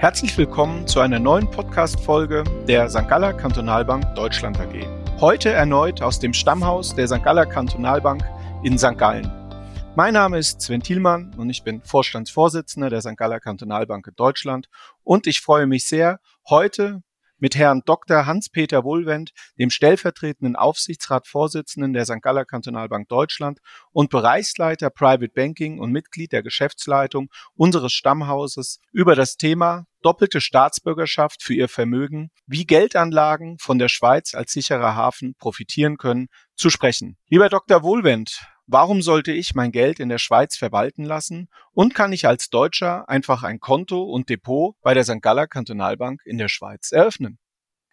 Herzlich willkommen zu einer neuen Podcast-Folge der St. Galler Kantonalbank Deutschland AG. Heute erneut aus dem Stammhaus der St. Galler Kantonalbank in St. Gallen. Mein Name ist Sven Thielmann und ich bin Vorstandsvorsitzender der St. Galler Kantonalbank in Deutschland und ich freue mich sehr, heute mit Herrn Dr. Hans-Peter Wohlwend, dem stellvertretenden Aufsichtsratsvorsitzenden der St. Galler Kantonalbank Deutschland und Bereichsleiter Private Banking und Mitglied der Geschäftsleitung unseres Stammhauses über das Thema doppelte Staatsbürgerschaft für ihr Vermögen, wie Geldanlagen von der Schweiz als sicherer Hafen profitieren können, zu sprechen. Lieber Dr. Wohlwend, Warum sollte ich mein Geld in der Schweiz verwalten lassen und kann ich als Deutscher einfach ein Konto und Depot bei der St. Galler Kantonalbank in der Schweiz eröffnen?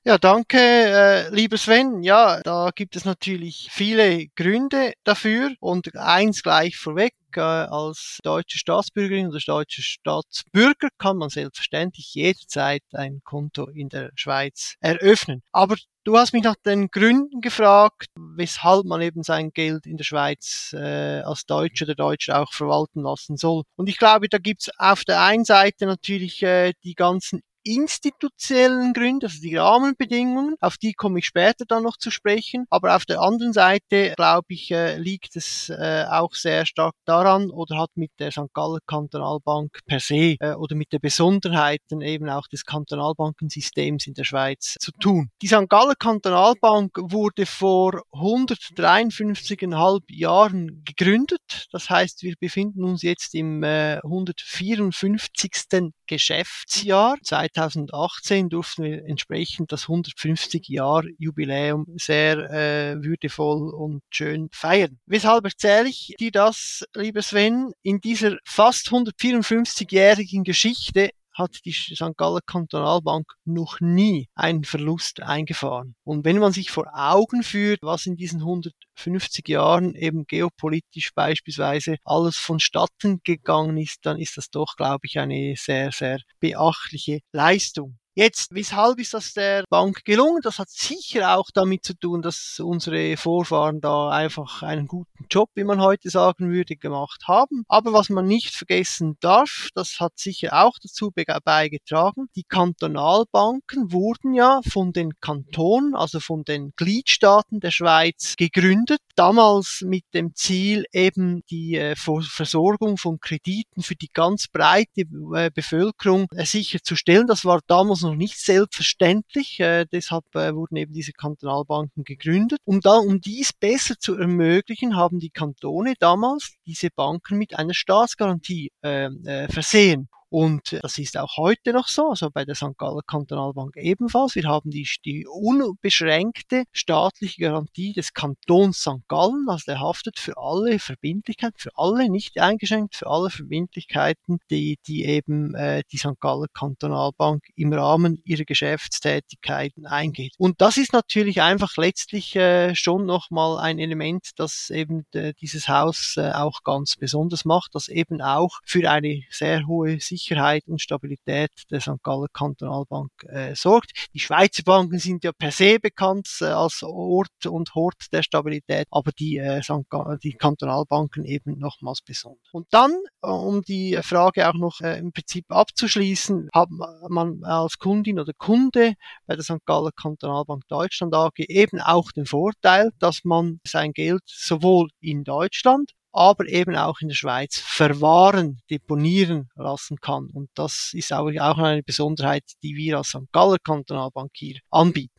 Ja, danke, äh, lieber Sven. Ja, da gibt es natürlich viele Gründe dafür und eins gleich vorweg. Als deutsche Staatsbürgerin oder deutscher Staatsbürger kann man selbstverständlich jederzeit ein Konto in der Schweiz eröffnen. Aber du hast mich nach den Gründen gefragt, weshalb man eben sein Geld in der Schweiz äh, als Deutscher oder Deutscher auch verwalten lassen soll. Und ich glaube, da gibt's auf der einen Seite natürlich äh, die ganzen institutionellen Gründe, also die Rahmenbedingungen, auf die komme ich später dann noch zu sprechen. Aber auf der anderen Seite, glaube ich, äh, liegt es äh, auch sehr stark daran oder hat mit der St. Galler Kantonalbank per se äh, oder mit den Besonderheiten eben auch des Kantonalbankensystems in der Schweiz zu tun. Die St. Galler Kantonalbank wurde vor 153,5 Jahren gegründet. Das heißt, wir befinden uns jetzt im äh, 154. Geschäftsjahr. 2018 durften wir entsprechend das 150 Jahr Jubiläum sehr äh, würdevoll und schön feiern. Weshalb erzähle ich dir das, lieber Sven? In dieser fast 154-jährigen Geschichte hat die St. Galler Kantonalbank noch nie einen Verlust eingefahren. Und wenn man sich vor Augen führt, was in diesen 150 Jahren eben geopolitisch beispielsweise alles vonstatten gegangen ist, dann ist das doch, glaube ich, eine sehr, sehr beachtliche Leistung. Jetzt, weshalb ist das der Bank gelungen? Das hat sicher auch damit zu tun, dass unsere Vorfahren da einfach einen guten Job, wie man heute sagen würde, gemacht haben. Aber was man nicht vergessen darf, das hat sicher auch dazu beigetragen, die Kantonalbanken wurden ja von den Kantonen, also von den Gliedstaaten der Schweiz gegründet, damals mit dem Ziel eben die äh, Versorgung von Krediten für die ganz breite äh, Bevölkerung äh, sicherzustellen. Das war damals noch nicht selbstverständlich. Äh, deshalb äh, wurden eben diese Kantonalbanken gegründet. Um, da, um dies besser zu ermöglichen, haben die Kantone damals diese Banken mit einer Staatsgarantie äh, äh, versehen. Und das ist auch heute noch so, also bei der St. Galler Kantonalbank ebenfalls. Wir haben die, die unbeschränkte staatliche Garantie des Kantons St. Gallen, also der haftet für alle Verbindlichkeiten, für alle, nicht eingeschränkt, für alle Verbindlichkeiten, die, die eben äh, die St. Galler Kantonalbank im Rahmen ihrer Geschäftstätigkeiten eingeht. Und das ist natürlich einfach letztlich äh, schon nochmal ein Element, das eben äh, dieses Haus äh, auch ganz besonders macht, das eben auch für eine sehr hohe Sicherheit Sicherheit und Stabilität der St. Galler Kantonalbank äh, sorgt. Die Schweizer Banken sind ja per se bekannt äh, als Ort und Hort der Stabilität, aber die, äh, St. die Kantonalbanken eben nochmals besonders. Und dann, äh, um die Frage auch noch äh, im Prinzip abzuschließen, hat man als Kundin oder Kunde bei der St. Galler Kantonalbank Deutschland AG eben auch den Vorteil, dass man sein Geld sowohl in Deutschland aber eben auch in der Schweiz verwahren, deponieren lassen kann. Und das ist auch, eine Besonderheit, die wir als St. Galler Kantonalbank hier anbieten.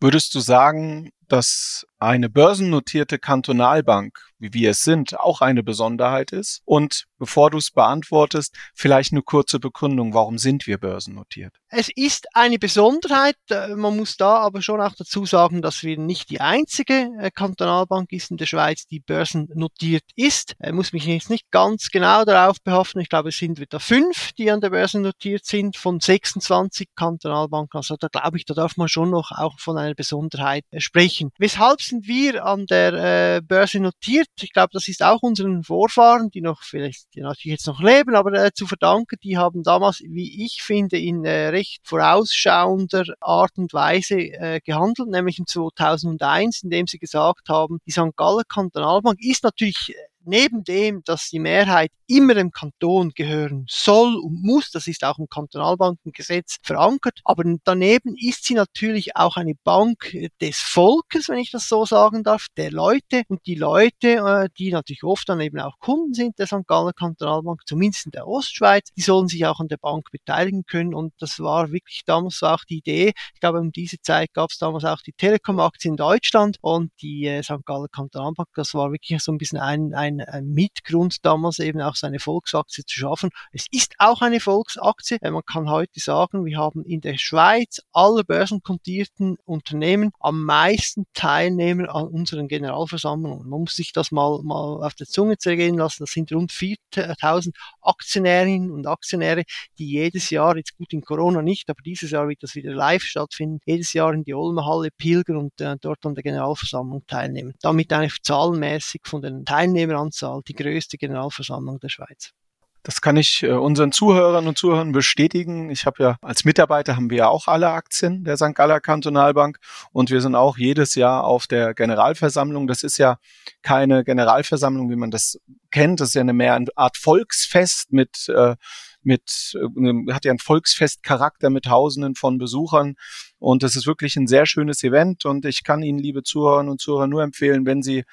Würdest du sagen, dass eine börsennotierte Kantonalbank, wie wir es sind, auch eine Besonderheit ist? Und bevor du es beantwortest, vielleicht eine kurze Begründung, warum sind wir börsennotiert? Es ist eine Besonderheit. Äh, man muss da aber schon auch dazu sagen, dass wir nicht die einzige äh, Kantonalbank ist in der Schweiz, die börsennotiert ist. Ich muss mich jetzt nicht ganz genau darauf behaften. Ich glaube, es sind wieder fünf, die an der Börse notiert sind von 26 Kantonalbanken. Also da glaube ich, da darf man schon noch auch von einer Besonderheit äh, sprechen. Weshalb sind wir an der Börse notiert? Ich glaube, das ist auch unseren Vorfahren, die noch vielleicht, die natürlich jetzt noch leben, aber zu verdanken. Die haben damals, wie ich finde, in recht vorausschauender Art und Weise äh, gehandelt, nämlich im 2001, indem sie gesagt haben, die St. Galler Kantonalbank ist natürlich neben dem, dass die Mehrheit immer dem Kanton gehören soll und muss, das ist auch im Kantonalbankengesetz verankert, aber daneben ist sie natürlich auch eine Bank des Volkes, wenn ich das so sagen darf, der Leute und die Leute, äh, die natürlich oft dann eben auch Kunden sind der St. Galler Kantonalbank, zumindest in der Ostschweiz, die sollen sich auch an der Bank beteiligen können und das war wirklich damals auch die Idee. Ich glaube, um diese Zeit gab es damals auch die Telekom-Aktie in Deutschland und die äh, St. Galler Kantonalbank, das war wirklich so ein bisschen ein, ein, ein Mitgrund damals eben auch seine Volksaktie zu schaffen. Es ist auch eine Volksaktie. Man kann heute sagen, wir haben in der Schweiz aller börsenkotierten Unternehmen am meisten Teilnehmer an unseren Generalversammlungen. Man muss sich das mal, mal auf der Zunge zergehen lassen. Das sind rund 4000 Aktionärinnen und Aktionäre, die jedes Jahr, jetzt gut in Corona nicht, aber dieses Jahr wird das wieder live stattfinden, jedes Jahr in die Olmenhalle pilgern und äh, dort an der Generalversammlung teilnehmen. Damit eine zahlenmäßig von den Teilnehmeranzahl die größte Generalversammlung der Schweiz. Das kann ich äh, unseren Zuhörern und Zuhörern bestätigen. Ich habe ja als Mitarbeiter haben wir ja auch alle Aktien der St. Galler Kantonalbank und wir sind auch jedes Jahr auf der Generalversammlung. Das ist ja keine Generalversammlung, wie man das kennt. Das ist ja eine mehr eine Art Volksfest mit äh, mit äh, hat ja einen Volksfestcharakter mit Tausenden von Besuchern und das ist wirklich ein sehr schönes Event und ich kann Ihnen, liebe Zuhörerinnen und Zuhörer, nur empfehlen, wenn Sie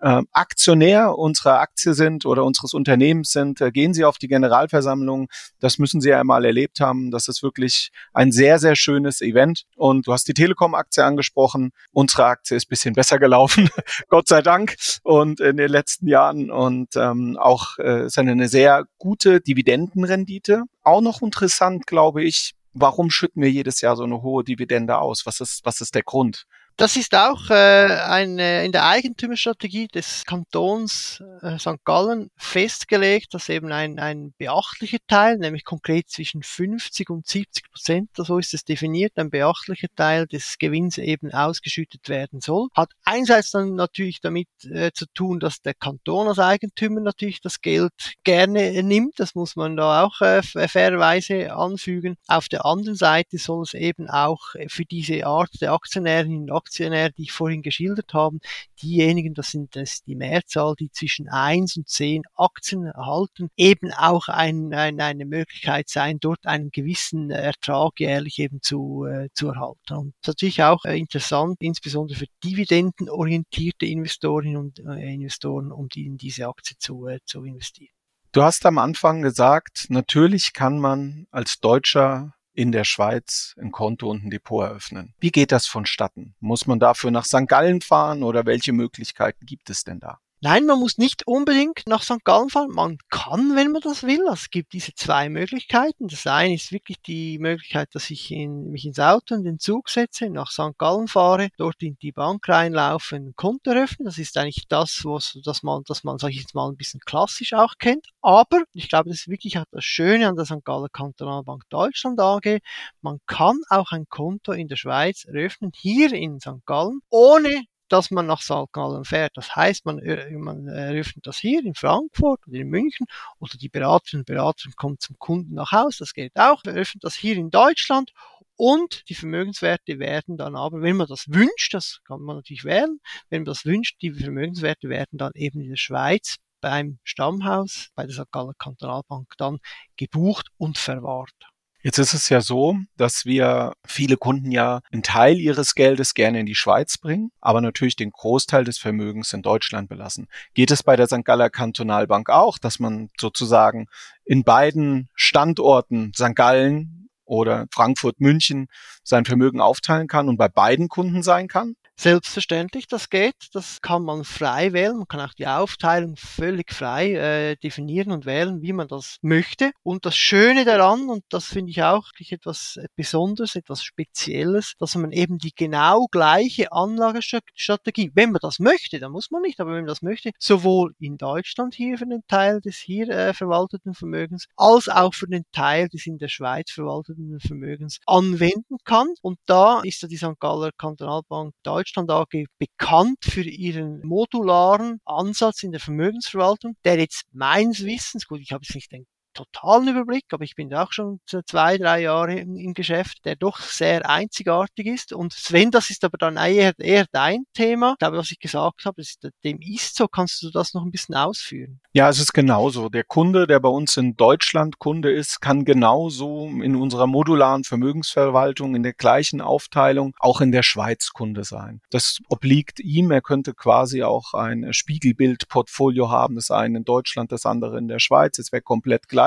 äh, Aktionär unserer Aktie sind oder unseres Unternehmens sind, äh, gehen Sie auf die Generalversammlung. Das müssen Sie ja einmal erlebt haben. Das ist wirklich ein sehr, sehr schönes Event. Und du hast die Telekom-Aktie angesprochen. Unsere Aktie ist bisschen besser gelaufen, Gott sei Dank, und in den letzten Jahren. Und ähm, auch äh, ist eine, sehr gute Dividendenrendite. Auch noch interessant, glaube ich, warum schütten wir jedes Jahr so eine hohe Dividende aus? Was ist, was ist der Grund? Das ist auch äh, eine, in der Eigentümerstrategie des Kantons äh, St. Gallen festgelegt, dass eben ein, ein beachtlicher Teil, nämlich konkret zwischen 50 und 70 Prozent, so ist es definiert, ein beachtlicher Teil des Gewinns eben ausgeschüttet werden soll. Hat einerseits dann natürlich damit äh, zu tun, dass der Kanton als Eigentümer natürlich das Geld gerne nimmt, das muss man da auch äh, fairerweise anfügen. Auf der anderen Seite soll es eben auch für diese Art der Aktionärinnen und Aktionäre, die ich vorhin geschildert habe, diejenigen, das sind das die Mehrzahl, die zwischen 1 und 10 Aktien erhalten, eben auch ein, ein, eine Möglichkeit sein, dort einen gewissen Ertrag jährlich eben zu, äh, zu erhalten. Und natürlich auch äh, interessant, insbesondere für dividendenorientierte Investorinnen und äh, Investoren, um die in diese Aktie zu, äh, zu investieren. Du hast am Anfang gesagt, natürlich kann man als Deutscher in der Schweiz ein Konto und ein Depot eröffnen. Wie geht das vonstatten? Muss man dafür nach St. Gallen fahren oder welche Möglichkeiten gibt es denn da? Nein, man muss nicht unbedingt nach St. Gallen fahren. Man kann, wenn man das will. Es gibt diese zwei Möglichkeiten. Das eine ist wirklich die Möglichkeit, dass ich in, mich ins Auto und den Zug setze, nach St. Gallen fahre, dort in die Bank reinlaufe, ein Konto öffne. Das ist eigentlich das, was, dass man, dass man, sag ich jetzt mal, ein bisschen klassisch auch kennt. Aber ich glaube, das ist wirklich auch das Schöne an der St. Galler Kantonalbank Deutschland AG. Man kann auch ein Konto in der Schweiz eröffnen, hier in St. Gallen, ohne dass man nach St. Gallen fährt. Das heißt, man, äh, man eröffnet das hier in Frankfurt oder in München oder die Beraterinnen und Berater kommen zum Kunden nach Hause. Das geht auch. Man eröffnet das hier in Deutschland und die Vermögenswerte werden dann aber, wenn man das wünscht, das kann man natürlich wählen, wenn man das wünscht, die Vermögenswerte werden dann eben in der Schweiz beim Stammhaus, bei der St. Galler Kantonalbank dann gebucht und verwahrt. Jetzt ist es ja so, dass wir viele Kunden ja einen Teil ihres Geldes gerne in die Schweiz bringen, aber natürlich den Großteil des Vermögens in Deutschland belassen. Geht es bei der St. Galler Kantonalbank auch, dass man sozusagen in beiden Standorten St. Gallen oder Frankfurt, München sein Vermögen aufteilen kann und bei beiden Kunden sein kann? Selbstverständlich, das geht. Das kann man frei wählen. Man kann auch die Aufteilung völlig frei äh, definieren und wählen, wie man das möchte. Und das Schöne daran, und das finde ich auch etwas Besonderes, etwas Spezielles, dass man eben die genau gleiche Anlagestrategie, wenn man das möchte, dann muss man nicht, aber wenn man das möchte, sowohl in Deutschland hier für den Teil des hier äh, verwalteten Vermögens, als auch für den Teil des in der Schweiz verwalteten Vermögens anwenden kann. Und da ist ja die St. Galler Kantonalbank Deutschland Deutschland AG bekannt für ihren modularen Ansatz in der Vermögensverwaltung, der jetzt meines Wissens, gut, ich habe jetzt nicht den totalen Überblick, aber ich bin auch schon zwei, drei Jahre im, im Geschäft, der doch sehr einzigartig ist. Und Sven, das ist aber dann eher, eher dein Thema. Ich glaube, was ich gesagt habe, ist, dem ist so. Kannst du das noch ein bisschen ausführen? Ja, es ist genauso. Der Kunde, der bei uns in Deutschland Kunde ist, kann genauso in unserer modularen Vermögensverwaltung in der gleichen Aufteilung auch in der Schweiz Kunde sein. Das obliegt ihm. Er könnte quasi auch ein Spiegelbildportfolio haben, das eine in Deutschland, das andere in der Schweiz. Es wäre komplett gleich,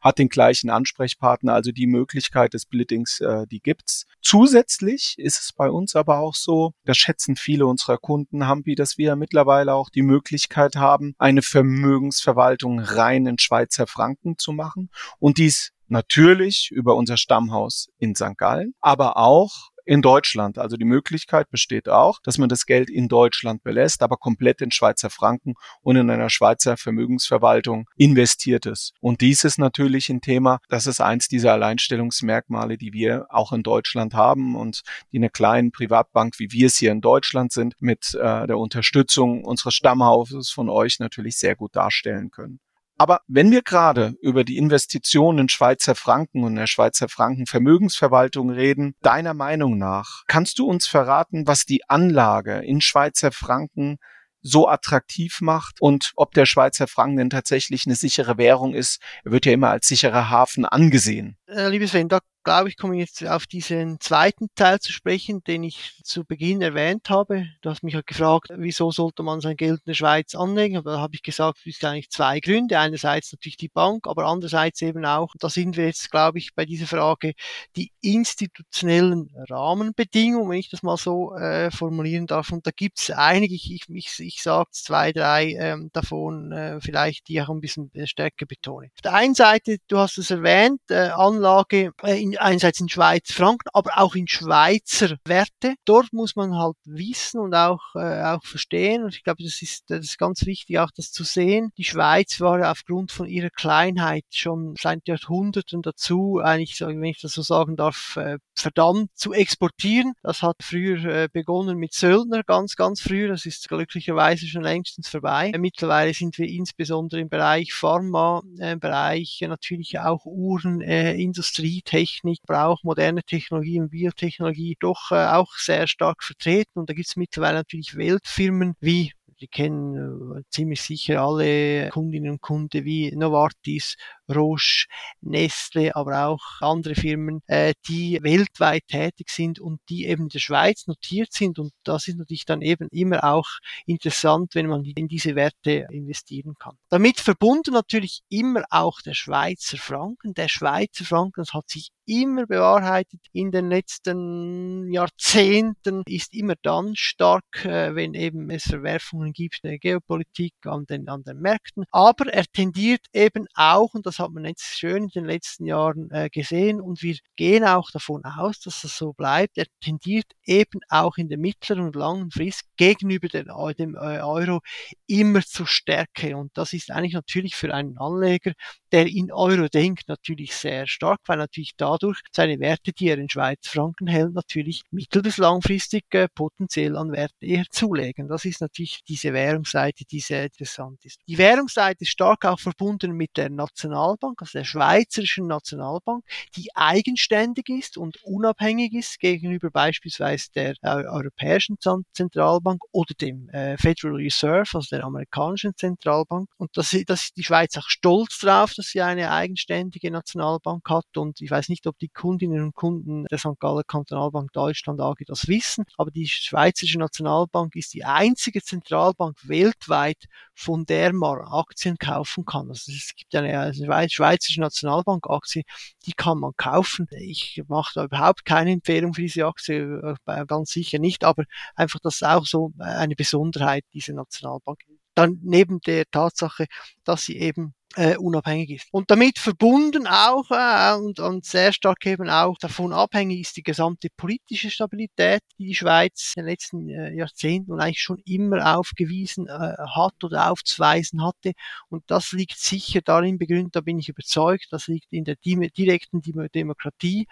hat den gleichen Ansprechpartner, also die Möglichkeit des Splittings, äh, die gibt's. Zusätzlich ist es bei uns aber auch so, das schätzen viele unserer Kunden, Hampi, dass wir mittlerweile auch die Möglichkeit haben, eine Vermögensverwaltung rein in Schweizer Franken zu machen und dies natürlich über unser Stammhaus in St. Gallen, aber auch in Deutschland. Also die Möglichkeit besteht auch, dass man das Geld in Deutschland belässt, aber komplett in Schweizer Franken und in einer Schweizer Vermögensverwaltung investiert ist. Und dies ist natürlich ein Thema, das ist eins dieser Alleinstellungsmerkmale, die wir auch in Deutschland haben und die eine kleine Privatbank, wie wir es hier in Deutschland sind, mit äh, der Unterstützung unseres Stammhauses von euch natürlich sehr gut darstellen können. Aber wenn wir gerade über die Investitionen in Schweizer Franken und der Schweizer Franken Vermögensverwaltung reden, deiner Meinung nach, kannst du uns verraten, was die Anlage in Schweizer Franken so attraktiv macht und ob der Schweizer Franken denn tatsächlich eine sichere Währung ist. Er wird ja immer als sicherer Hafen angesehen. Äh, liebe Sven, da glaube ich, komme jetzt auf diesen zweiten Teil zu sprechen, den ich zu Beginn erwähnt habe. Du hast mich ja gefragt, wieso sollte man sein Geld in der Schweiz anlegen? Aber da habe ich gesagt, es gibt eigentlich zwei Gründe. Einerseits natürlich die Bank, aber andererseits eben auch, da sind wir jetzt, glaube ich, bei dieser Frage, die institutionellen Rahmenbedingungen, wenn ich das mal so äh, formulieren darf. Und da gibt es einige, ich, ich, ich, ich sage zwei, drei ähm, davon äh, vielleicht, die auch ein bisschen stärker betone. Auf der einen Seite, du hast es erwähnt, äh, Anlage äh, in in, einerseits in Schweizer Franken, aber auch in Schweizer Werte. Dort muss man halt wissen und auch, äh, auch verstehen. Und ich glaube, das ist, das ist ganz wichtig, auch das zu sehen. Die Schweiz war aufgrund von ihrer Kleinheit schon seit Jahrhunderten dazu, eigentlich, wenn ich das so sagen darf, äh, verdammt zu exportieren. Das hat früher äh, begonnen mit Söldner, ganz, ganz früh. Das ist glücklicherweise schon längstens vorbei. Äh, mittlerweile sind wir insbesondere im Bereich Pharma, äh, Bereich natürlich auch Uhren, äh, Industrie, Technik, Technik, braucht moderne Technologie und Biotechnologie doch äh, auch sehr stark vertreten. Und da gibt es mittlerweile natürlich Weltfirmen wie die kennen äh, ziemlich sicher alle Kundinnen und Kunden wie Novartis, Roche, Nestle, aber auch andere Firmen, äh, die weltweit tätig sind und die eben in der Schweiz notiert sind. Und das ist natürlich dann eben immer auch interessant, wenn man in diese Werte investieren kann. Damit verbunden natürlich immer auch der Schweizer Franken. Der Schweizer Franken, hat sich immer bewahrheitet in den letzten Jahrzehnten, ist immer dann stark, äh, wenn eben es Verwerfungen gibt in der Geopolitik an den, an den Märkten. Aber er tendiert eben auch, und das hat man jetzt schön in den letzten Jahren äh, gesehen und wir gehen auch davon aus, dass das so bleibt. Er tendiert eben auch in der mittleren und langen Frist gegenüber den, dem äh, Euro immer zur Stärke und das ist eigentlich natürlich für einen Anleger, der in Euro denkt, natürlich sehr stark, weil natürlich dadurch seine Werte, die er in Schweizer Franken hält, natürlich mittel- bis langfristig äh, potenziell an Werte eher zulegen. Das ist natürlich diese Währungsseite, die sehr interessant ist. Die Währungsseite ist stark auch verbunden mit der National Nationalbank, also der Schweizerischen Nationalbank, die eigenständig ist und unabhängig ist gegenüber beispielsweise der äh, Europäischen Zentralbank oder dem äh, Federal Reserve, also der amerikanischen Zentralbank. Und das, das die Schweiz auch stolz drauf, dass sie eine eigenständige Nationalbank hat. Und ich weiß nicht, ob die Kundinnen und Kunden der St. Galler Kantonalbank Deutschland AG das wissen, aber die Schweizerische Nationalbank ist die einzige Zentralbank weltweit, von der man Aktien kaufen kann. Also es gibt eine, eine Schweizerische Nationalbank-Aktie, die kann man kaufen. Ich mache da überhaupt keine Empfehlung für diese Aktie, äh, ganz sicher nicht, aber einfach das ist auch so eine Besonderheit dieser Nationalbank. Dann neben der Tatsache, dass sie eben äh, unabhängig ist. Und damit verbunden auch äh, und, und sehr stark eben auch davon abhängig ist die gesamte politische Stabilität, die die Schweiz in den letzten äh, Jahrzehnten und eigentlich schon immer aufgewiesen äh, hat oder aufzuweisen hatte. Und das liegt sicher darin begründet, da bin ich überzeugt, das liegt in der direkten Demokratie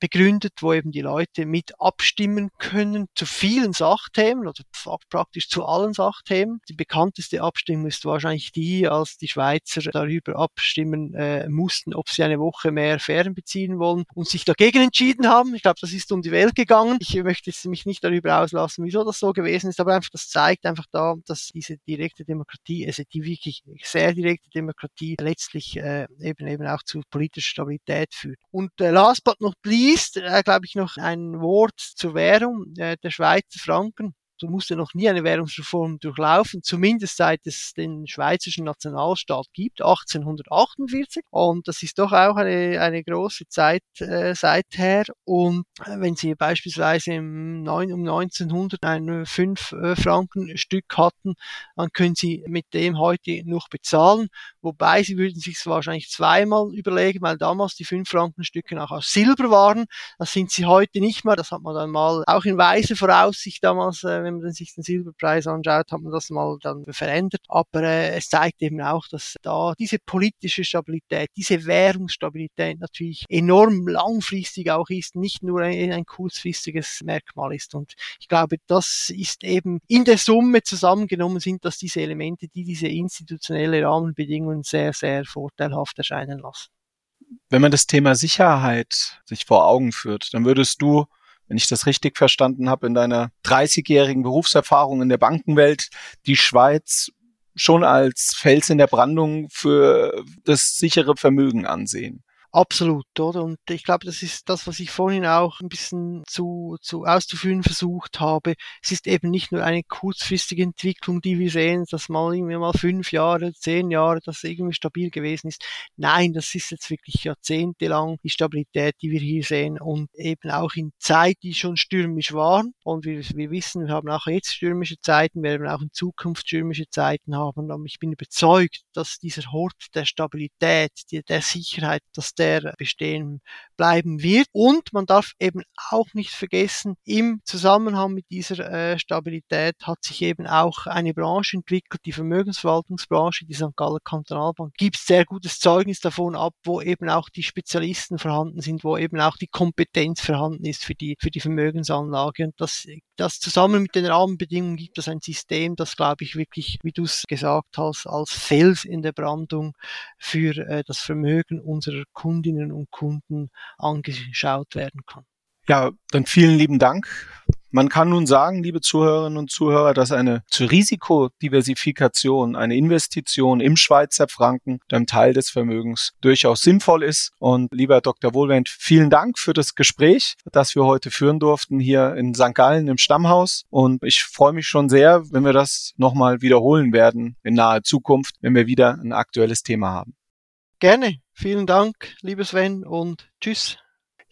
begründet, wo eben die Leute mit abstimmen können zu vielen Sachthemen oder praktisch zu allen Sachthemen. Die bekannteste Abstimmung ist wahrscheinlich die, als die Schweizer darüber abstimmen äh, mussten, ob sie eine Woche mehr Ferien beziehen wollen und sich dagegen entschieden haben. Ich glaube, das ist um die Welt gegangen. Ich möchte jetzt mich nicht darüber auslassen, wieso das so gewesen ist, aber einfach das zeigt einfach da, dass diese direkte Demokratie, also die wirklich sehr direkte Demokratie letztlich äh, eben eben auch zu politischer Stabilität führt. Und äh, last but not least, äh, glaube ich, noch ein Wort zur Währung, äh, der Schweizer Franken du musst ja noch nie eine Währungsreform durchlaufen, zumindest seit es den schweizerischen Nationalstaat gibt, 1848. Und das ist doch auch eine, eine große Zeit äh, seither. Und äh, wenn Sie beispielsweise im 9, um 1900 ein 5 äh, Stück hatten, dann können Sie mit dem heute noch bezahlen. Wobei Sie würden sich wahrscheinlich zweimal überlegen, weil damals die 5 Franken Stücke auch aus Silber waren. Das sind sie heute nicht mehr. Das hat man dann mal auch in weiser Voraussicht damals, äh, wenn man sich den Silberpreis anschaut, hat man das mal dann verändert. Aber äh, es zeigt eben auch, dass da diese politische Stabilität, diese Währungsstabilität natürlich enorm langfristig auch ist, nicht nur ein, ein kurzfristiges Merkmal ist. Und ich glaube, das ist eben in der Summe zusammengenommen sind das diese Elemente, die diese institutionelle Rahmenbedingungen sehr, sehr vorteilhaft erscheinen lassen. Wenn man das Thema Sicherheit sich vor Augen führt, dann würdest du wenn ich das richtig verstanden habe, in deiner 30-jährigen Berufserfahrung in der Bankenwelt die Schweiz schon als Fels in der Brandung für das sichere Vermögen ansehen. Absolut, oder? Und ich glaube, das ist das, was ich vorhin auch ein bisschen zu, zu auszuführen versucht habe. Es ist eben nicht nur eine kurzfristige Entwicklung, die wir sehen, dass mal irgendwie mal fünf Jahre, zehn Jahre, das irgendwie stabil gewesen ist. Nein, das ist jetzt wirklich jahrzehntelang die Stabilität, die wir hier sehen und eben auch in Zeit, die schon stürmisch waren. Und wir, wir wissen, wir haben auch jetzt stürmische Zeiten, wir werden auch in Zukunft stürmische Zeiten haben. Und ich bin überzeugt, dass dieser Hort der Stabilität, der, der Sicherheit, dass der bestehen bleiben wird. Und man darf eben auch nicht vergessen, im Zusammenhang mit dieser äh, Stabilität hat sich eben auch eine Branche entwickelt, die Vermögensverwaltungsbranche, die St. Galler Kantonalbank, gibt sehr gutes Zeugnis davon ab, wo eben auch die Spezialisten vorhanden sind, wo eben auch die Kompetenz vorhanden ist für die, für die Vermögensanlage. Und das, das zusammen mit den Rahmenbedingungen gibt es ein System, das, glaube ich, wirklich, wie du es gesagt hast, als Fels in der Brandung für äh, das Vermögen unserer Kunden Kundinnen und Kunden angeschaut werden kann. Ja, dann vielen lieben Dank. Man kann nun sagen, liebe Zuhörerinnen und Zuhörer, dass eine zur Risikodiversifikation, eine Investition im Schweizer Franken, einem Teil des Vermögens, durchaus sinnvoll ist. Und lieber Dr. Wohlwend, vielen Dank für das Gespräch, das wir heute führen durften hier in St. Gallen im Stammhaus. Und ich freue mich schon sehr, wenn wir das nochmal wiederholen werden in naher Zukunft, wenn wir wieder ein aktuelles Thema haben. Gerne. Vielen Dank, liebe Sven, und tschüss.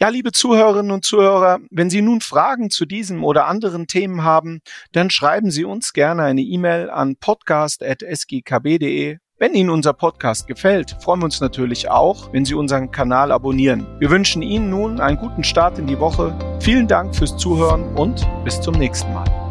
Ja, liebe Zuhörerinnen und Zuhörer, wenn Sie nun Fragen zu diesem oder anderen Themen haben, dann schreiben Sie uns gerne eine E-Mail an podcast.sgkb.de. Wenn Ihnen unser Podcast gefällt, freuen wir uns natürlich auch, wenn Sie unseren Kanal abonnieren. Wir wünschen Ihnen nun einen guten Start in die Woche. Vielen Dank fürs Zuhören und bis zum nächsten Mal.